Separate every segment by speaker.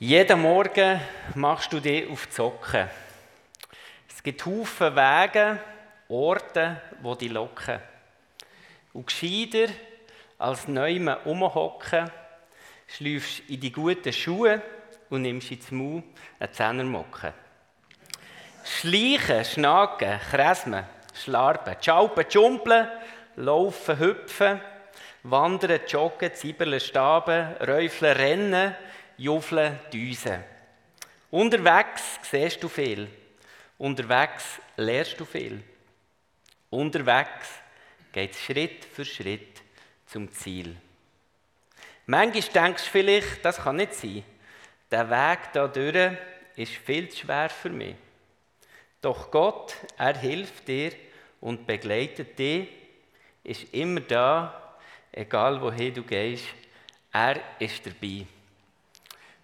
Speaker 1: Jeden Morgen machst du dich auf die Socken. Es gibt Haufen Wege, Orte, wo die locken. Und gescheiter als neuem umhocken, schläufst in die guten Schuhe und nimmst ins Maul einen Zehnermocken. Schleichen, schnacken, kresmen, schlarpen, schaupen, jumpeln, laufen, hüpfen, wandern, joggen, zibbeln, staben, räufeln, rennen, Juffeln, Düsen. Unterwegs siehst du viel. Unterwegs lernst du viel. Unterwegs geht es Schritt für Schritt zum Ziel. Manchmal denkst du vielleicht, das kann nicht sein. Der Weg da durch ist viel zu schwer für mich. Doch Gott, er hilft dir und begleitet dich, ist immer da, egal wohin du gehst. Er ist dabei.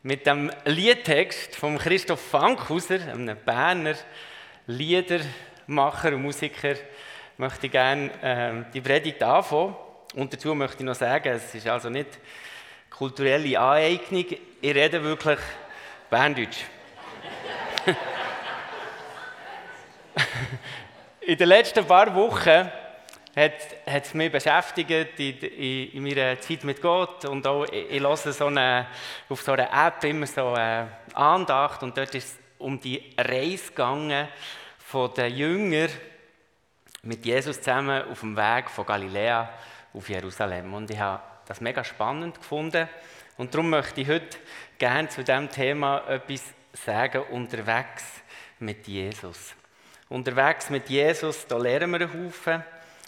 Speaker 1: Mit dem Liedtext von Christoph Fankhauser, einem Berner Liedermacher und Musiker, möchte ich gerne äh, die Predigt anfangen. Und dazu möchte ich noch sagen, es ist also nicht kulturelle Aneignung, ich rede wirklich Berndeutsch. In den letzten paar Wochen hat, es mich beschäftigt in, in, in, meiner Zeit mit Gott. Und auch ich, ich höre so eine, auf so einer App immer so eine Andacht. Und dort ist es um die Reise gegangen von den Jüngern mit Jesus zusammen auf dem Weg von Galiläa auf Jerusalem. Und ich habe das mega spannend gefunden. Und darum möchte ich heute gerne zu diesem Thema etwas sagen, unterwegs mit Jesus. Unterwegs mit Jesus, da lernen wir einen Haufen.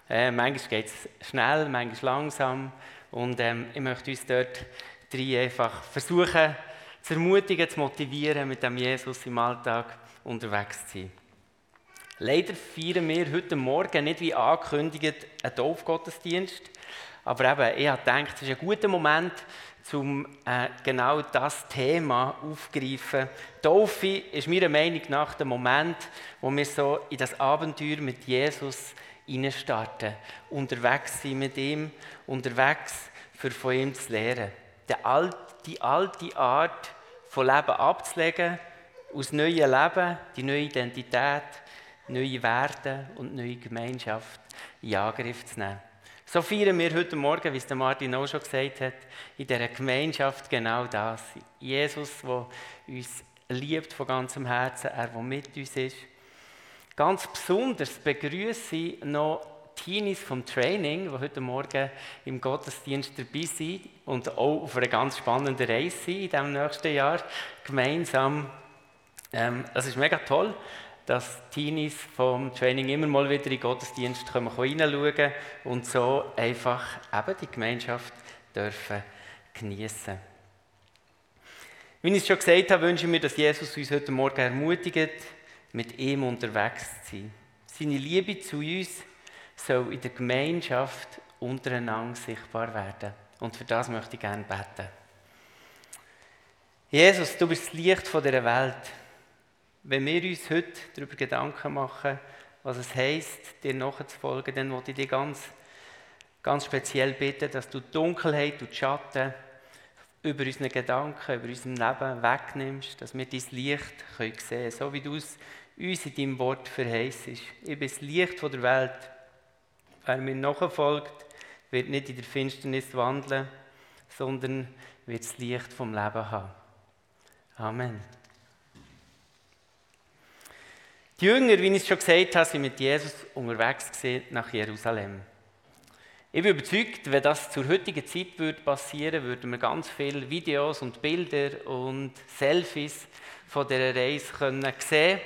Speaker 1: Äh, manchmal geht es schnell, manchmal langsam. Und ähm, ich möchte uns dort drei einfach versuchen zu ermutigen, zu motivieren, mit dem Jesus im Alltag unterwegs zu sein. Leider feiern wir heute Morgen nicht wie angekündigt einen Taufgottesdienst. Aber eben, ich habe gedacht, es ist ein guter Moment, um äh, genau das Thema aufzugreifen. Taufe ist meiner Meinung nach der Moment, wo wir so in das Abenteuer mit Jesus starten, unterwegs sein mit ihm, unterwegs für von ihm zu lernen. Die alte Art von Leben abzulegen, aus neuen Leben, die neue Identität, neue Werte und neue Gemeinschaft in Angriff zu nehmen. So feiern wir heute Morgen, wie es Martin auch schon gesagt hat, in dieser Gemeinschaft genau das. Jesus, der uns liebt von ganzem Herzen, er, der mit uns ist. Ganz besonders begrüße ich noch Teenies vom Training, die heute Morgen im Gottesdienst dabei sind und auch auf einer ganz spannenden Reise sind in diesem nächsten Jahr gemeinsam. Ähm, ist mega toll, dass Teenies vom Training immer mal wieder in den Gottesdienst kommen, hineinschauen und so einfach eben die Gemeinschaft dürfen genießen. Wie ich es schon gesagt habe, wünsche ich mir, dass Jesus uns heute Morgen ermutigt, mit ihm unterwegs zu sein. Seine Liebe zu uns soll in der Gemeinschaft untereinander sichtbar werden. Und für das möchte ich gerne beten. Jesus, du bist das Licht dieser Welt. Wenn wir uns heute darüber Gedanken machen, was es heisst, dir nachzufolgen, dann wollte ich dich ganz, ganz speziell bitten, dass du die Dunkelheit und die Schatten über unsere Gedanken, über unser Leben wegnimmst, dass wir dein Licht sehen können, so wie du es uns in deinem Wort verheißt. Ich bin das Licht der Welt. Wer mir nachfolgt, wird nicht in der Finsternis wandeln, sondern wird das Licht vom Leben haben. Amen. Die Jünger, wie ich es schon gesagt habe, sind mit Jesus unterwegs nach Jerusalem. Ich bin überzeugt, wenn das zur heutigen Zeit würde passieren würde, würden wir ganz viele Videos und Bilder und Selfies von dieser Reise können sehen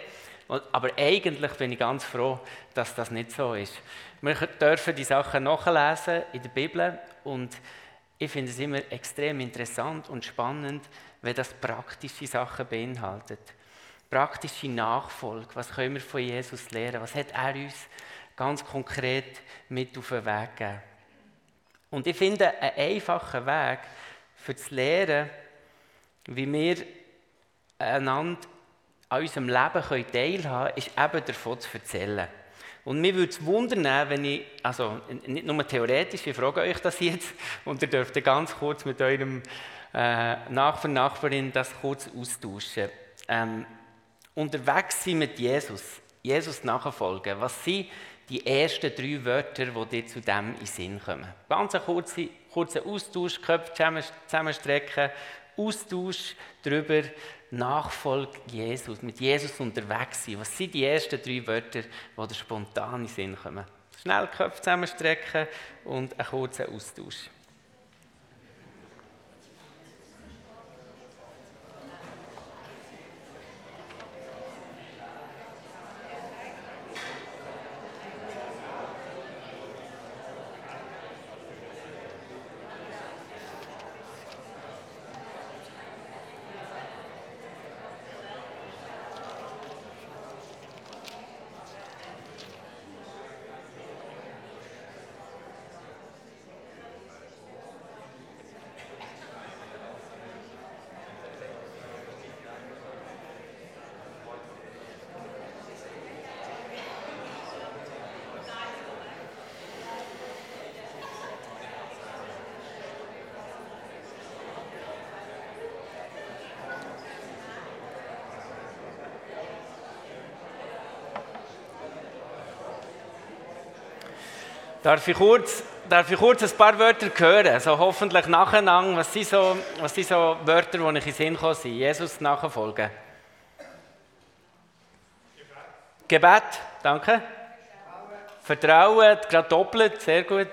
Speaker 1: aber eigentlich bin ich ganz froh, dass das nicht so ist. Wir dürfen die Sachen nachlesen in der Bibel und ich finde es immer extrem interessant und spannend, wenn das praktische Sachen beinhaltet. Praktische Nachfolge. Was können wir von Jesus lernen? Was hat er uns ganz konkret mit auf den Weg gegeben? Und ich finde, ein einfacher Weg für das Lehren, wie wir einander an unserem Leben teilhaben können, ist eben davon zu erzählen. Und mir würde es wundern, wenn ich, also nicht nur theoretisch, ich frage euch das jetzt, und ihr dürft ganz kurz mit eurem äh, Nachbar, Nachbarin das kurz austauschen. Ähm, unterwegs sein mit Jesus, Jesus nachfolgen. Was sind die ersten drei Wörter, die dir zu dem in den Sinn kommen? Ganz ein kurzer, kurzer Austausch, Köpfe zusammenstrecken, Austausch darüber, Nachfolge Jesus, mit Jesus unterwegs sein. Was sind die ersten drei Wörter, die dir spontan in den Sinn kommen? Schnell Köpfe zusammenstrecken und einen kurzen Austausch. Darf ich kurz, darf ich kurz ein paar Wörter hören? So hoffentlich nacheinander. Was sind so, was sind so Wörter, die ich in Sinn komme? Jesus nachfolgen. Gebet. Gebet, danke. Vertrauen, gerade doppelt, sehr gut.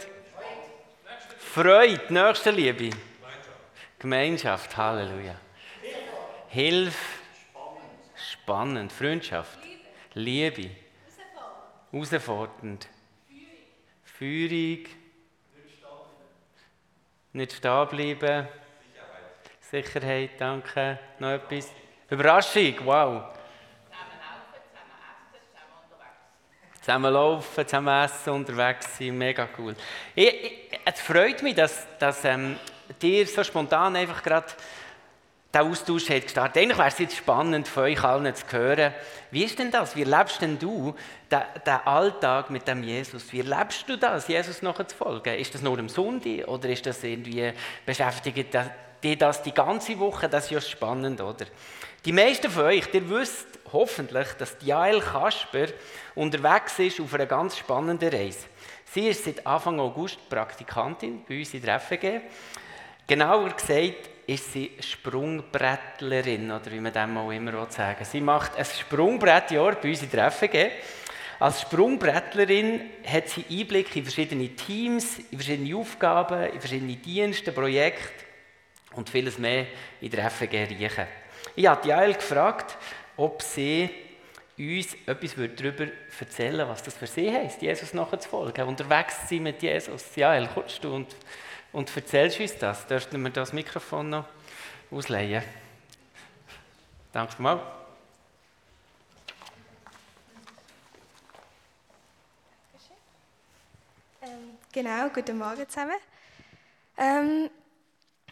Speaker 1: Freude, Nächstenliebe. Gemeinschaft, Halleluja. Hilfe, spannend. Freundschaft, Liebe, herausfordernd. Führung. Nicht stehen bleiben. Sicherheit. Sicherheit, danke. Noch etwas? Überraschung, wow. Zusammen laufen, zusammen essen, unterwegs sein, mega cool. Ich, ich, es freut mich, dass, dass ähm, dir so spontan einfach gerade der Austausch hat gestartet. Eigentlich wäre es jetzt spannend für euch allen zu hören, wie ist denn das? Wie lebst denn du den, den Alltag mit dem Jesus? Wie lebst du das, Jesus nachzufolgen? Ist das nur am Sonntag oder ist das irgendwie beschäftigt dich das die ganze Woche? Das ist ja spannend, oder? Die meisten von euch, ihr wisst hoffentlich, dass Jael Kasper unterwegs ist auf einer ganz spannenden Reise. Sie ist seit Anfang August Praktikantin bei uns in der FG. Genauer gesagt ist sie Sprungbrettlerin, oder wie man dem auch immer sagen Sie macht ein Sprungbrettjahr bei uns in FG. Als Sprungbrettlerin hat sie Einblick in verschiedene Teams, in verschiedene Aufgaben, in verschiedene Dienste, Projekte und vieles mehr in der FG. Ich habe Jael gefragt, ob sie uns etwas darüber erzählen würde, was das für sie heisst, Jesus nachzufolgen, unterwegs zu sein mit Jesus. Jael, kommst du und und erzählst uns das. Dürften wir das Mikrofon noch ausleihen? Danke mal.
Speaker 2: Ähm, genau, guten Morgen zusammen. Ähm,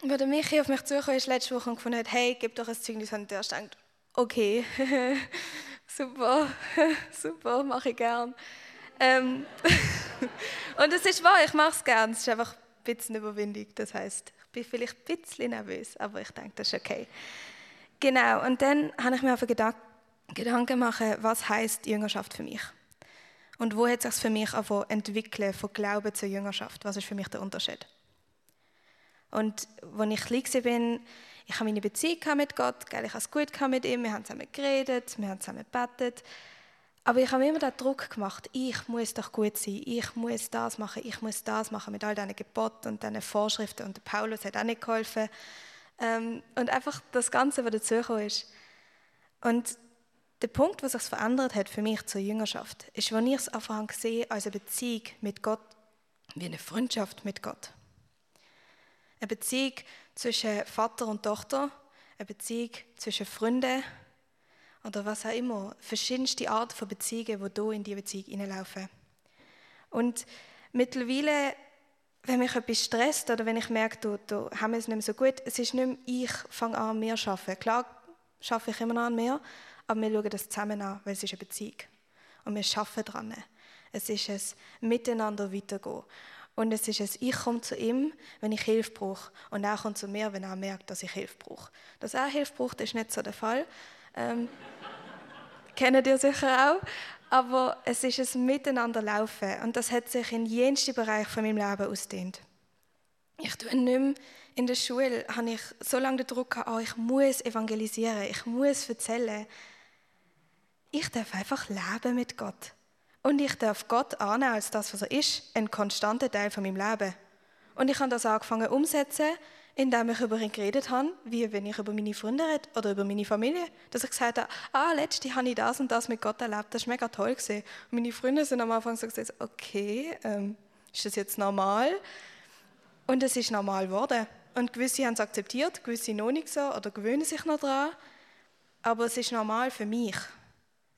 Speaker 2: wo der Michi auf mich zukam, ist letzte Woche und gefunden hat, hey, gib doch ein Zeugnis an der denkt, okay, super, super, mache ich gern. Ähm, und es ist wahr, ich mache es gern. Es ist einfach bisschen überwindig. Das heißt, ich bin vielleicht ein bisschen nervös, aber ich denke, das ist okay. Genau, und dann habe ich mir auf Gedanken gemacht, was heißt Jüngerschaft für mich? Und wo hat sich für mich entwickelt von Glauben zur Jüngerschaft? Was ist für mich der Unterschied? Und als ich klein bin, ich habe meine Beziehung mit Gott, ich habe es gut mit ihm, wir haben zusammen geredet, wir haben zusammen gebetet. Aber ich habe immer den Druck gemacht, ich muss doch gut sein, ich muss das machen, ich muss das machen mit all diesen Geboten und diesen Vorschriften. Und Paulus hat auch nicht geholfen. Ähm, und einfach das Ganze, was dazugekommen ist. Und der Punkt, was sich verändert hat für mich zur Jüngerschaft, ist, als ich es einfach gesehen als eine Beziehung mit Gott, wie eine Freundschaft mit Gott. Eine Beziehung zwischen Vater und Tochter, eine Beziehung zwischen Freunden, oder was auch immer, verschiedenste Arten von Beziehungen, die hier in diese Beziehung hineinlaufen. Und mittlerweile, wenn mich etwas stresst oder wenn ich merke, da, da haben wir es nicht mehr so gut, es ist nicht mehr, ich fange an, mehr zu arbeiten. Klar schaffe ich immer noch an mehr, aber wir schauen das zusammen an, weil es ist eine Beziehung. Und wir arbeiten daran. Es ist ein Miteinander weitergehen. Und es ist es, ich komme zu ihm, wenn ich Hilfe brauche. Und er kommt zu mir, wenn er merkt, dass ich Hilfe brauche. Dass er Hilfe braucht, ist nicht so der Fall. Ähm, kennt ihr sicher auch. Aber es ist ein Miteinander laufen. Und das hat sich in jensten Bereich von meinem Leben ausgedehnt. Ich tue nicht mehr in der Schule habe ich so lange den Druck gehabt, oh, ich muss evangelisieren, ich muss erzählen. Ich darf einfach leben mit Gott. Und ich darf Gott annehmen als das, was er ist, ein konstanter Teil von meinem Leben. Und ich habe das angefangen umsetzen, indem ich über ihn geredet habe, wie wenn ich über meine Freunde rede oder über meine Familie. Dass ich gesagt habe, ah, letztens habe ich das und das mit Gott erlebt, das war mega toll. Gewesen. Und meine Freunde sind am Anfang so gesagt, okay, ähm, ist das jetzt normal? Und es ist normal geworden. Und gewisse haben es akzeptiert, gewisse noch nicht so oder gewöhnen sich noch daran. Aber es ist normal für mich.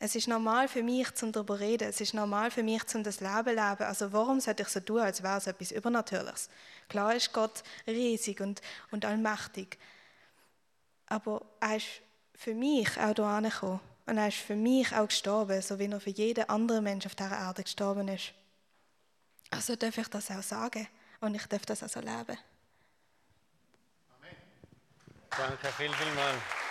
Speaker 2: Es ist normal für mich, zum darüber reden. Es ist normal für mich, zum das Leben leben. Also warum sollte ich so tun, als wäre es etwas Übernatürliches? Klar ist Gott riesig und, und allmächtig. Aber er ist für mich auch hierher gekommen. Und er ist für mich auch gestorben, so wie er für jeden anderen Mensch auf dieser Erde gestorben ist. Also darf ich das auch sagen. Und ich darf das auch so leben.
Speaker 1: Amen. Danke, viel, viel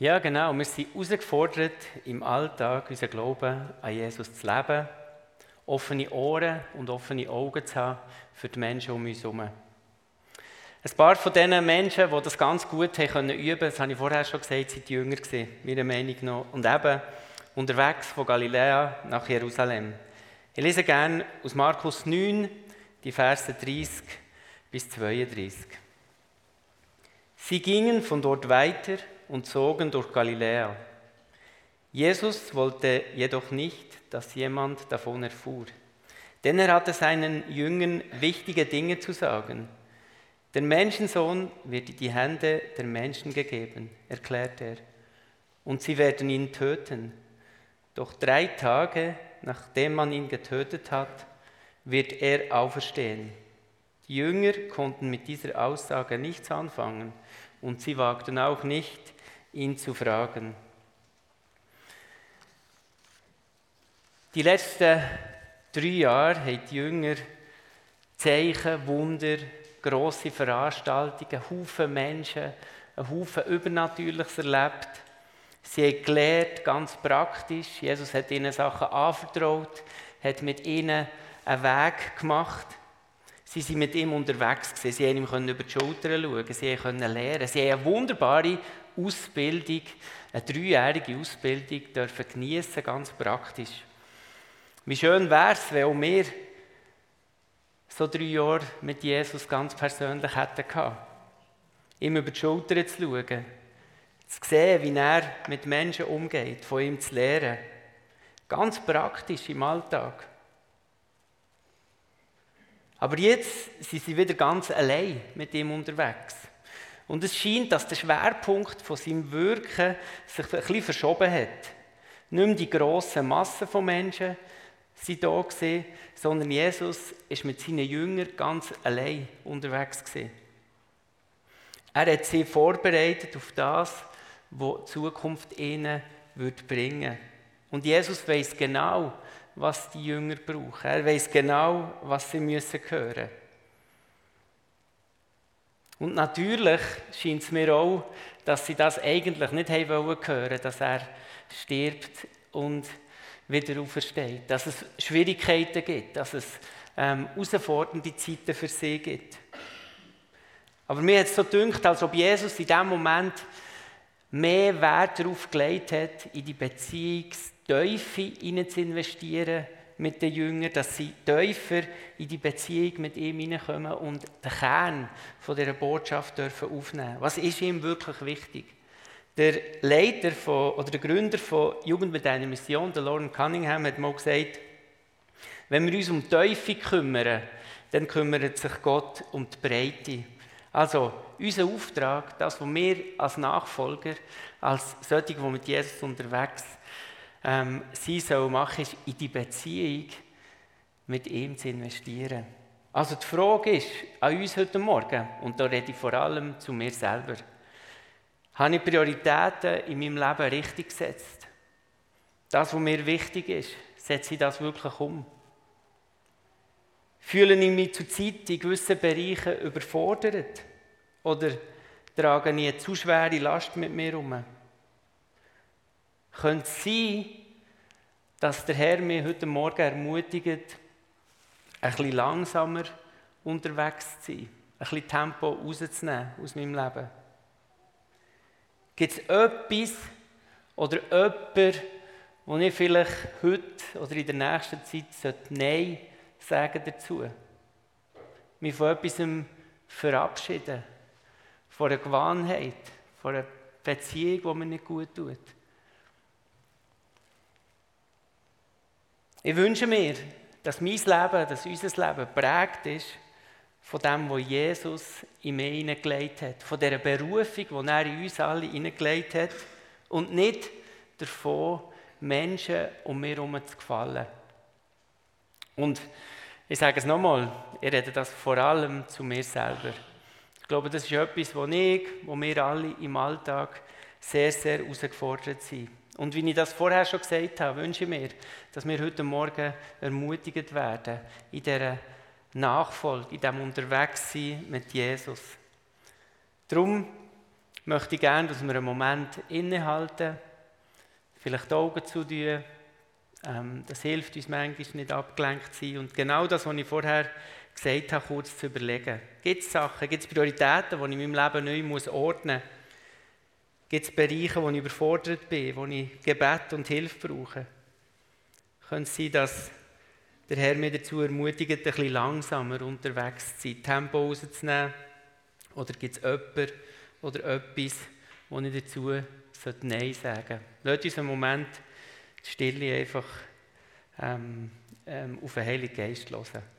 Speaker 1: Ja, genau. Wir sind herausgefordert, im Alltag unseren Glauben an Jesus zu leben, offene Ohren und offene Augen zu haben für die Menschen um uns herum. Ein paar von diesen Menschen, die das ganz gut haben können üben, das habe ich vorher schon gesagt, sind jünger gewesen, meiner Meinung nach. Und eben unterwegs von Galiläa nach Jerusalem. Ich lese gerne aus Markus 9, die Verse 30 bis 32. Sie gingen von dort weiter und zogen durch Galiläa. Jesus wollte jedoch nicht, dass jemand davon erfuhr, denn er hatte seinen Jüngern wichtige Dinge zu sagen. Der Menschensohn wird in die Hände der Menschen gegeben, erklärt er, und sie werden ihn töten. Doch drei Tage, nachdem man ihn getötet hat, wird er auferstehen. Die Jünger konnten mit dieser Aussage nichts anfangen und sie wagten auch nicht, ihn zu fragen. Die letzten drei Jahre haben die Jünger Zeichen, Wunder, grosse Veranstaltungen, Haufen Menschen, ein Haufen Übernatürliches erlebt. Sie haben gelernt, ganz praktisch. Jesus hat ihnen Sachen anvertraut, hat mit ihnen einen Weg gemacht. Sie waren mit ihm unterwegs. Gewesen. Sie konnten ihm über die Schulter schauen, sie konnten lernen. Sie haben eine wunderbare Ausbildung, eine dreijährige Ausbildung dürfen geniessen, ganz praktisch. Wie schön wäre es, wenn auch wir so drei Jahre mit Jesus ganz persönlich hätten gehabt. Ihm über die Schulter zu schauen, zu sehen, wie er mit Menschen umgeht, von ihm zu lernen. Ganz praktisch im Alltag. Aber jetzt sind sie wieder ganz allein mit ihm unterwegs. Und es scheint, dass der Schwerpunkt von seinem Wirken sich ein bisschen verschoben hat. Nicht mehr die grossen Massen von Menschen sind da gewesen, sondern Jesus ist mit seinen Jüngern ganz allein unterwegs gewesen. Er hat sie vorbereitet auf das, was die Zukunft ihnen wird bringen. Und Jesus weiß genau, was die Jünger brauchen. Er weiß genau, was sie müssen hören. Und natürlich scheint es mir auch, dass sie das eigentlich nicht haben wollen hören, dass er stirbt und wieder aufersteht. Dass es Schwierigkeiten gibt, dass es ähm, herausfordernde Zeiten für sie gibt. Aber mir hat es so gedacht, als ob Jesus in diesem Moment mehr Wert darauf gelegt hat, in die Beziehungsteufel zu investieren mit den Jüngern, dass sie tiefer in die Beziehung mit ihm hineinkommen und den Kern von dieser Botschaft dürfen aufnehmen. Was ist ihm wirklich wichtig? Der Leiter von, oder der Gründer von Jugend mit einer Mission, der Lauren Cunningham, hat mal gesagt, wenn wir uns um die Teufel kümmern, dann kümmert sich Gott um die Breite. Also, unser Auftrag, das, was wir als Nachfolger, als solche, die mit Jesus unterwegs sind, ähm, sie soll machen, ist in die Beziehung mit ihm zu investieren. Also die Frage ist an uns heute Morgen, und da rede ich vor allem zu mir selber, Habe ich Prioritäten in meinem Leben richtig gesetzt? Das, was mir wichtig ist, setze ich das wirklich um? Fühle ich mich zurzeit in gewissen Bereichen überfordert? Oder trage ich eine zu schwere Last mit mir herum? Könnte es sein, dass der Herr mich heute Morgen ermutigt, ein bisschen langsamer unterwegs zu sein, ein bisschen Tempo rauszunehmen aus meinem Leben? Gibt es etwas oder jemanden, wo ich vielleicht heute oder in der nächsten Zeit Nein sagen dazu? Mich von etwas verabschieden, von einer Gewohnheit, von einer Beziehung, die mir nicht gut tut. Ich wünsche mir, dass mein Leben, dass unser Leben prägt ist von dem, was Jesus in mir hineingelegt hat, von dieser Berufung, die er in uns alle hineingelegt hat und nicht davon, Menschen um mich herum zu gefallen. Und ich sage es nochmal, ich rede das vor allem zu mir selber. Ich glaube, das ist etwas, wo ich, wo wir alle im Alltag sehr, sehr herausgefordert sind. Und wie ich das vorher schon gesagt habe, wünsche ich mir, dass wir heute Morgen ermutigt werden in dieser Nachfolge, in diesem Unterwegssein mit Jesus. Darum möchte ich gerne, dass wir einen Moment innehalten, vielleicht die Augen zu tun. Ähm, das hilft uns manchmal nicht abgelenkt zu sein. Und genau das, was ich vorher gesagt habe, kurz zu überlegen. Gibt es Sachen, gibt es Prioritäten, die ich in meinem Leben neu ordnen muss? Gibt es Bereiche, wo ich überfordert bin, wo ich Gebet und Hilfe brauche? Könnte es sein, dass der Herr mich dazu ermutigt, ein bisschen langsamer unterwegs zu sein, Tempo rauszunehmen? Oder gibt es jemanden oder etwas, wo ich dazu Nein sagen sollte? Lasst uns einen Moment die Stille einfach ähm, ähm, auf den Heiligen Geist hören.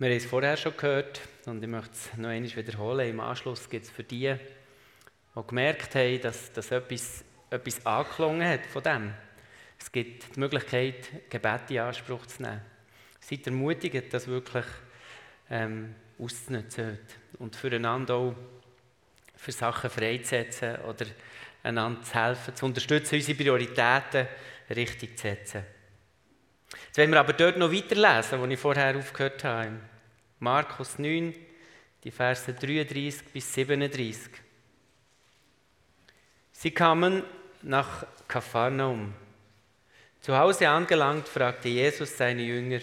Speaker 1: Wir haben es vorher schon gehört und ich möchte es noch einmal wiederholen. Im Anschluss gibt es für die, die gemerkt haben, dass, dass etwas, etwas angeklungen hat von dem. Es gibt die Möglichkeit, Gebete in Anspruch zu nehmen. Seid ermutigt, das wirklich ähm, auszunutzen und füreinander auch für Sachen freizusetzen oder einander zu helfen, zu unterstützen, unsere Prioritäten richtig zu setzen. Jetzt wollen wir aber dort noch weiterlesen, wo ich vorher aufgehört habe. Markus 9, die Verse 33 bis 37. Sie kamen nach Kapharnaum. Zu Hause angelangt, fragte Jesus seine Jünger,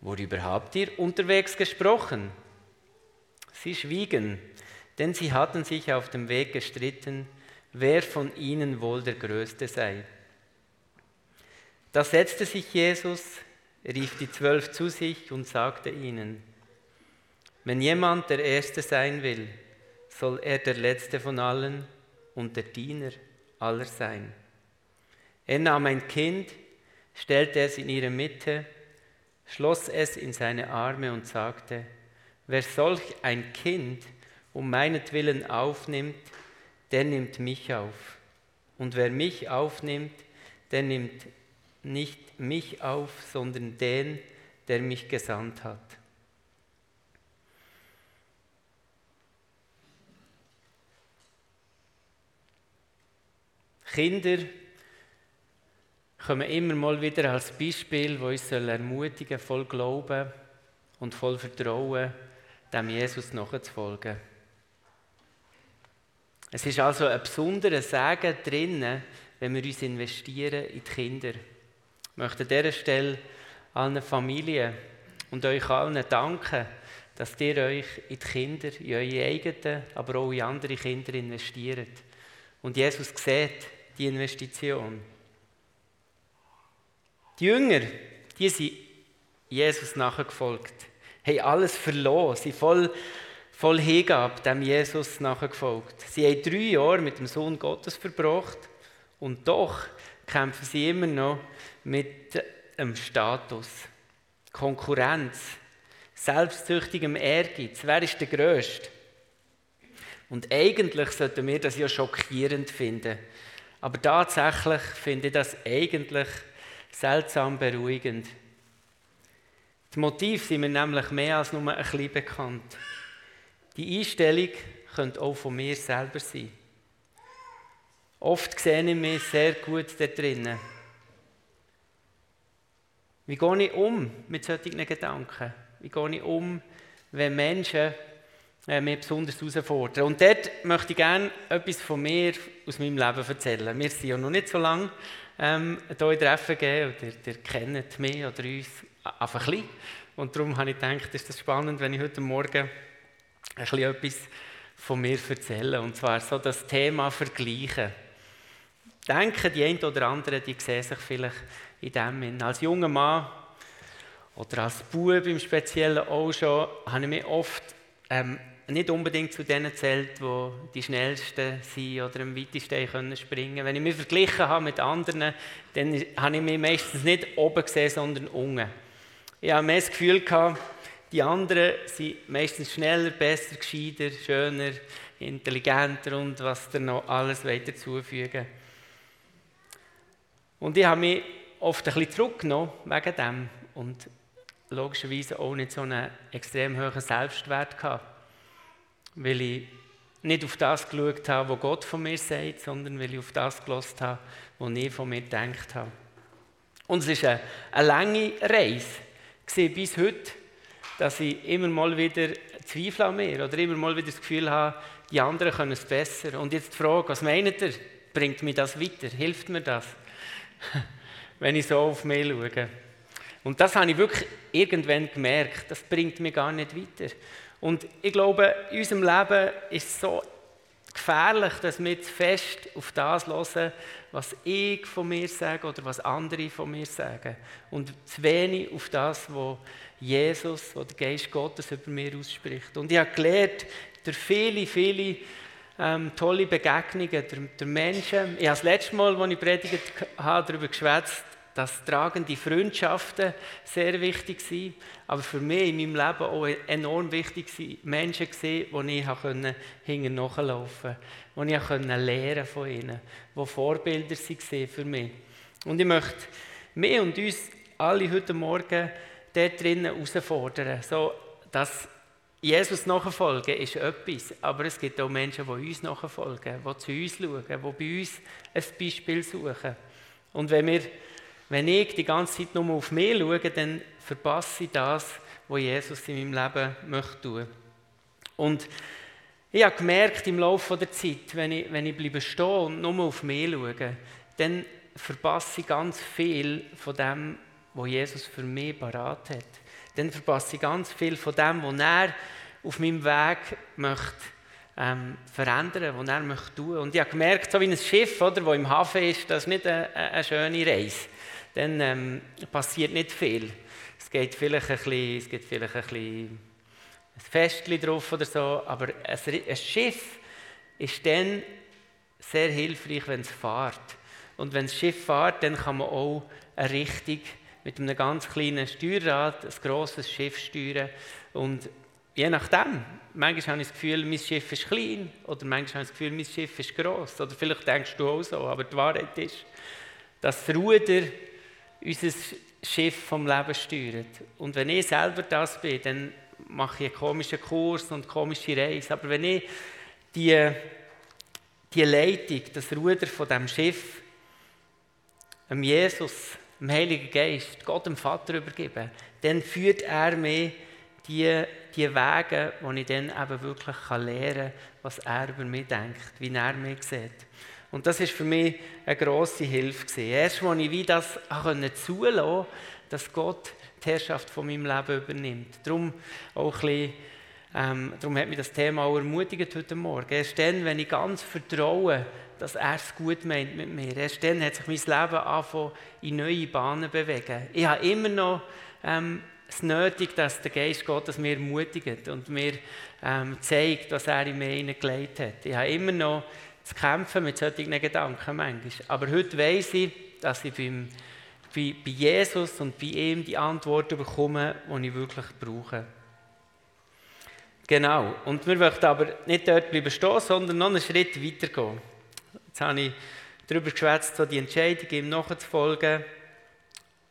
Speaker 1: worüber habt ihr unterwegs gesprochen? Sie schwiegen, denn sie hatten sich auf dem Weg gestritten, wer von ihnen wohl der Größte sei. Da setzte sich Jesus, rief die Zwölf zu sich und sagte ihnen, wenn jemand der Erste sein will, soll er der Letzte von allen und der Diener aller sein. Er nahm ein Kind, stellte es in ihre Mitte, schloss es in seine Arme und sagte, wer solch ein Kind um meinetwillen aufnimmt, der nimmt mich auf. Und wer mich aufnimmt, der nimmt nicht mich auf, sondern den, der mich gesandt hat. Kinder kommen immer mal wieder als Beispiel, wo uns ermutigen voll Glauben und voll Vertrauen, dem Jesus nachzufolgen. Es ist also ein besonderer Segen drin, wenn wir uns investieren in die Kinder. Ich möchte an dieser Stelle allen Familien und euch allen danken, dass ihr euch in die Kinder, in eure eigenen, aber auch in andere Kinder investiert. Und Jesus sieht, die Investition. Die Jünger, die sind Jesus nachgefolgt, haben alles verloren, sind voll, voll Hingabe dem Jesus nachgefolgt. Sie haben drei Jahre mit dem Sohn Gottes verbracht und doch kämpfen sie immer noch mit dem Status. Konkurrenz, selbstsüchtigem Ehrgeiz. Wer ist der Größte? Und eigentlich sollten wir das ja schockierend finden. Aber tatsächlich finde ich das eigentlich seltsam beruhigend. Das Motiv sind mir nämlich mehr als nur ein bisschen bekannt. Die Einstellung könnte auch von mir selber sein. Oft sehe ich mich sehr gut da drinnen. Wie gehe ich um mit solchen Gedanken? Wie gehe ich um, wenn Menschen äh, mich besonders herausfordern? Und dort möchte ich gerne etwas von mir aus meinem Leben erzählen. Wir sind ja noch nicht so lange ähm, hier in FG und ihr, ihr kennt mich oder uns einfach ein bisschen. Und darum habe ich gedacht, ist das spannend, wenn ich heute Morgen ein bisschen etwas von mir erzähle. Und zwar so das Thema Vergleichen. Denken die einen oder anderen, die sehen sich vielleicht in dem. Als junger Mann oder als Bub im Speziellen auch schon, habe ich mich oft ähm, nicht unbedingt zu denen zählt, die die schnellsten sind oder am weitesten können springen. Wenn ich mich verglichen habe mit anderen, dann habe ich mich meistens nicht oben gesehen, sondern unten. Ich habe mehr das Gefühl gehabt, die anderen sind meistens schneller, besser, gescheiter, schöner, intelligenter und was da noch alles weiter zufügen. Und ich habe mich oft ein bisschen zurückgenommen wegen dem und logischerweise auch nicht so einen extrem hohen Selbstwert gehabt, weil ich nicht auf das geschaut habe, was Gott von mir sagt, sondern weil ich auf das gelost habe, was ich von mir gedacht habe. Und es ist eine, eine lange Reise bis heute, dass ich immer mal wieder Zweifel an mir oder immer mal wieder das Gefühl habe, die anderen können es besser. Und jetzt die Frage, was meint ihr? Bringt mir das weiter? Hilft mir das? wenn ich so auf mich schaue. Und das habe ich wirklich irgendwann gemerkt. Das bringt mich gar nicht weiter. Und ich glaube, in unserem Leben ist es so gefährlich, dass wir zu fest auf das hören, was ich von mir sage oder was andere von mir sagen. Und zu wenig auf das, was Jesus, was der Geist Gottes über mir ausspricht. Und ich habe gelernt, durch viele, viele ähm, tolle Begegnungen der, der Menschen. Ich habe das letzte Mal, als ich predigt habe, darüber geschwätzt, dass tragende Freundschaften sehr wichtig sind, aber für mich in meinem Leben auch enorm wichtig sind, Menschen gesehen, die ich hinten nachlaufen konnte, die ich lernen von ihnen, die Vorbilder waren für mich. Und ich möchte mich und uns alle heute Morgen dort drinnen herausfordern, so dass Jesus nachfolgen ist etwas, aber es gibt auch Menschen, die uns nachfolgen, die zu uns schauen, die bei uns ein Beispiel suchen. Und wenn, wir, wenn ich die ganze Zeit nur auf mich schaue, dann verpasse ich das, was Jesus in meinem Leben möchte tun. Und ich habe gemerkt im Laufe der Zeit, wenn ich, wenn ich bleibe stehen und nur auf mich schaue, dann verpasse ich ganz viel von dem, was Jesus für mich parat hat dann verpasse ich ganz viel von dem, was er auf meinem Weg möchte, ähm, verändern, was er möchte tun. Und ich habe gemerkt, so wie ein Schiff, oder, das im Hafen ist, das ist nicht eine, eine schöne Reise. Dann ähm, passiert nicht viel. Es geht vielleicht ein bisschen, es geht vielleicht ein bisschen ein Festchen drauf oder so, aber ein, ein Schiff ist dann sehr hilfreich, wenn es fährt. Und wenn das Schiff fährt, dann kann man auch eine Richtung mit einem ganz kleinen Steuerrad ein grosses Schiff steuern. Und je nachdem, manchmal habe ich das Gefühl, mein Schiff ist klein oder manchmal habe ich das Gefühl, mein Schiff ist gross. Oder vielleicht denkst du auch so, aber die Wahrheit ist, dass das Ruder unser Schiff vom Leben steuert. Und wenn ich selber das bin, dann mache ich einen komischen Kurs und eine komische Reise. Aber wenn ich die, die Leitung, das Ruder von dem Schiff, dem Jesus dem Heiligen Geist, Gott dem Vater übergeben, dann führt er mich die, die Wege, wo ich dann eben wirklich lernen kann, was er über mich denkt, wie er mich sieht. Und das ist für mich eine grosse Hilfe gewesen. Erst als ich wie das zulassen konnte, dass Gott die Herrschaft von meinem Leben übernimmt. Darum auch ein bisschen ähm, darum hat mich das Thema auch ermutigt heute Morgen. Erst dann, wenn ich ganz vertraue, dass er es gut meint mit mir, erst dann hat sich mein Leben angefangen in neue Bahnen zu bewegen. Ich habe immer noch ähm, es nötig, dass der Geist Gottes mir ermutigt und mir ähm, zeigt, was er in mir hineingelegt hat. Ich habe immer noch zu kämpfen mit solchen Gedanken manchmal. Aber heute weiß ich, dass ich beim, bei, bei Jesus und bei ihm die Antworten bekomme, die ich wirklich brauche. Genau. Und wir möchten aber nicht dort bleiben stehen, sondern noch einen Schritt weitergehen. Jetzt habe ich darüber geschwätzt, so die Entscheidung ihm nachzufolgen,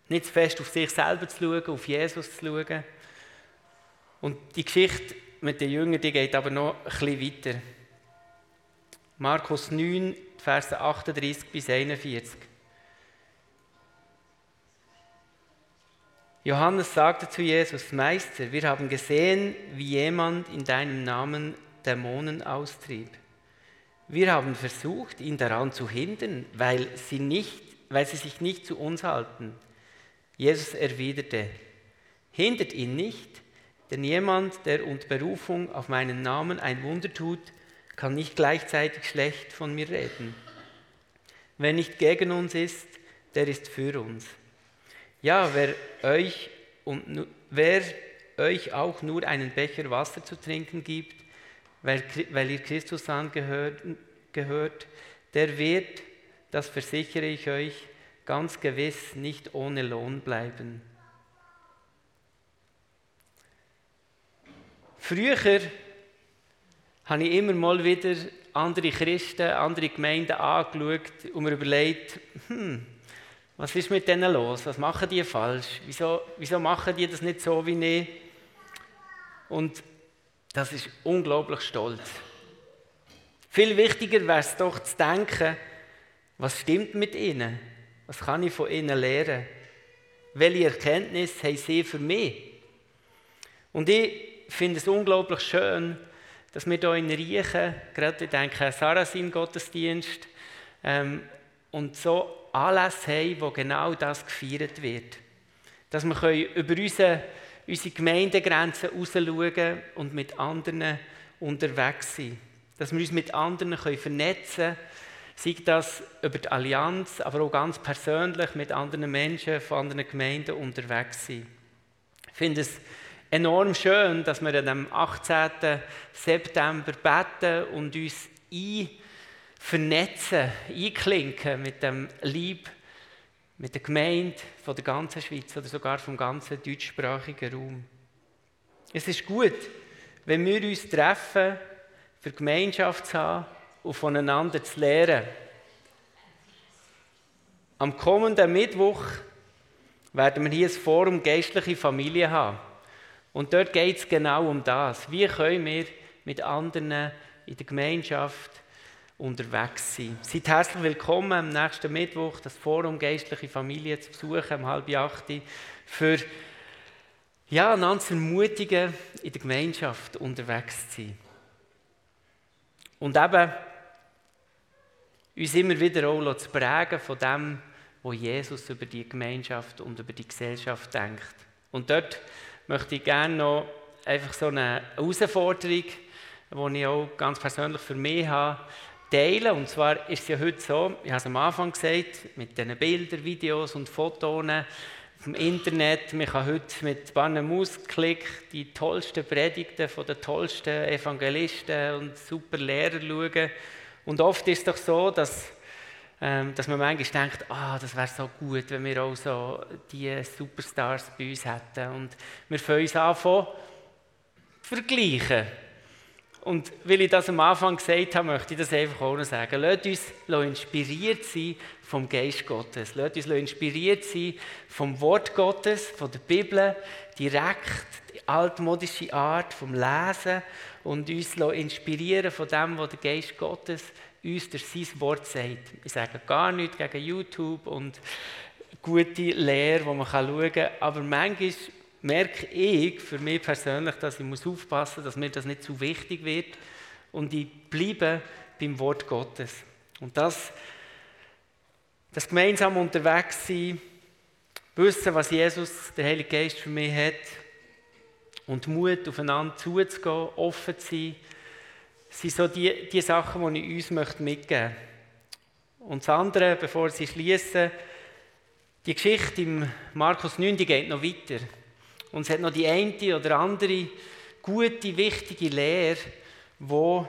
Speaker 1: nicht zu fest auf sich selber zu schauen, auf Jesus zu schauen. Und die Geschichte mit den Jüngern, die geht aber noch ein bisschen weiter. Markus 9, Verse 38 bis 41. Johannes sagte zu Jesus, Meister, wir haben gesehen, wie jemand in deinem Namen Dämonen austrieb. Wir haben versucht, ihn daran zu hindern, weil sie, nicht, weil sie sich nicht zu uns halten. Jesus erwiderte, hindert ihn nicht, denn jemand, der unter Berufung auf meinen Namen ein Wunder tut, kann nicht gleichzeitig schlecht von mir reden. Wer nicht gegen uns ist, der ist für uns. Ja, wer euch, und, wer euch auch nur einen Becher Wasser zu trinken gibt, weil, weil ihr Christus angehört, gehört, der wird, das versichere ich euch, ganz gewiss nicht ohne Lohn bleiben. Früher habe ich immer mal wieder andere Christen, andere Gemeinden angeschaut und mir überlegt, hm, was ist mit denen los? Was machen die falsch? Wieso, wieso machen die das nicht so wie ich? Und das ist unglaublich stolz. Viel wichtiger wäre es doch zu denken, was stimmt mit ihnen? Was kann ich von ihnen lernen? Welche Erkenntnis haben sie für mich? Und ich finde es unglaublich schön, dass wir hier in Riechen, gerade ich denke, Sarasin Gottesdienst, ähm, und so Anlässe haben, wo genau das gefeiert wird. Dass wir über unsere, unsere Gemeindegrenzen rausschauen und mit anderen unterwegs sein. Dass wir uns mit anderen vernetzen können, sei das über die Allianz, aber auch ganz persönlich mit anderen Menschen von anderen Gemeinden unterwegs sein. Ich finde es enorm schön, dass wir am 18. September beten und uns ein vernetzen, einklinken mit dem Lieb, mit der Gemeinde von der ganzen Schweiz oder sogar vom ganzen deutschsprachigen Raum. Es ist gut, wenn wir uns treffen, für Gemeinschaft zu haben und voneinander zu lernen. Am kommenden Mittwoch werden wir hier ein Forum Geistliche Familie haben. Und dort geht es genau um das. Wie können wir mit anderen in der Gemeinschaft unterwegs sein. Seid herzlich willkommen am nächsten Mittwoch, das Forum Geistliche Familie zu besuchen, um halb acht, für ja, einander zu ermutigen, in der Gemeinschaft unterwegs zu sein. Und eben, uns immer wieder auch zu prägen von dem, was Jesus über die Gemeinschaft und über die Gesellschaft denkt. Und dort möchte ich gerne noch einfach so eine Herausforderung, die ich auch ganz persönlich für mich habe, teilen. Und zwar ist es ja heute so, ich habe es am Anfang gesagt, mit diesen Bildern, Videos und Fotos vom Internet. Man kann heute mit ein paar Mausklick die tollsten Predigten von den tollsten Evangelisten und super Lehrer schauen. Und oft ist es doch so, dass, ähm, dass man manchmal denkt, ah, das wäre so gut, wenn wir auch so die Superstars bei uns hätten. Und wir fangen uns an, vergleichen. Und weil ich das am Anfang gesagt habe, möchte ich das einfach auch noch sagen. Lasst uns inspiriert sein vom Geist Gottes. Lasst uns inspiriert sein vom Wort Gottes, von der Bibel, direkt, die altmodische Art vom Lesen und uns inspirieren von dem, was der Geist Gottes uns durch sein Wort sagt. Ich sage gar nichts gegen YouTube und gute Lehre, die man schauen kann, aber manchmal merke ich für mich persönlich, dass ich aufpassen muss, dass mir das nicht zu wichtig wird und ich bleibe beim Wort Gottes. Und das, das gemeinsam unterwegs sein, wissen, was Jesus, der Heilige Geist für mich hat und Mut, aufeinander zuzugehen, offen zu sein, sind so die, die Sachen, die ich uns mitgeben möchte. Und das andere, bevor sie schließen, die Geschichte im Markus 9, die geht noch weiter. Und es hat noch die eine oder andere gute, wichtige Lehre, wo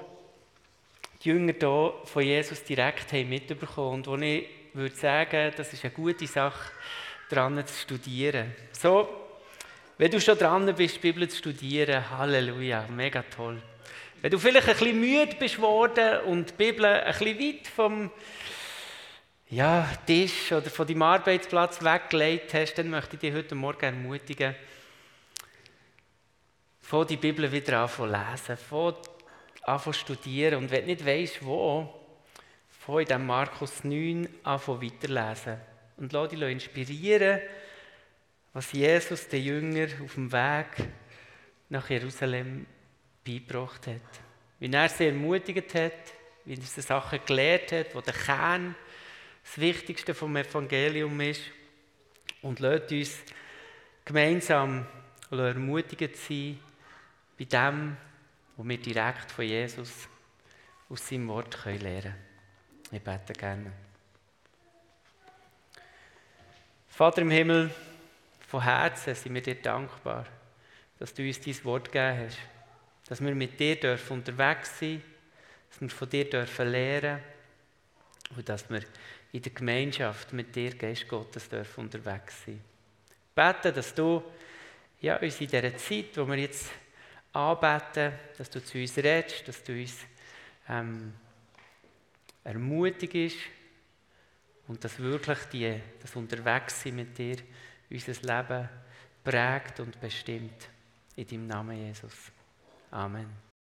Speaker 1: die Jünger hier von Jesus direkt haben mitbekommen und wo ich würde sagen, das ist eine gute Sache, daran zu studieren. So, wenn du schon dran bist, die Bibel zu studieren, Halleluja, mega toll. Wenn du vielleicht ein bisschen müde bist worden und die Bibel ein bisschen weit vom ja, Tisch oder von deinem Arbeitsplatz weggelegt hast, dann möchte ich dich heute Morgen ermutigen, von die Bibel wieder an zu lesen, von an zu studieren und wenn du nicht weißt, wo, von in diesem Markus 9 an weiterlesen und lass dich inspirieren, was Jesus den Jünger auf dem Weg nach Jerusalem beigebracht hat. Wie er sie ermutigt hat, wie er sie Sachen gelehrt hat, wo der Kern das Wichtigste vom Evangelium ist. Und lasst uns gemeinsam ermutigt sein bei dem, was wir direkt von Jesus aus seinem Wort lernen können. Ich bete gerne. Vater im Himmel, von Herzen sind wir dir dankbar, dass du uns dein Wort gegeben hast, dass wir mit dir dürfen unterwegs sein dass wir von dir dürfen lernen und dass wir in der Gemeinschaft mit dir, Geist Gottes, dürfen unterwegs sein. Bete, dass du ja, uns in dieser Zeit, wo wir jetzt anbeten, dass du zu uns redest, dass du uns ähm, ermutigst und dass wirklich die, das Unterwegssein mit dir unser Leben prägt und bestimmt. In deinem Namen, Jesus. Amen.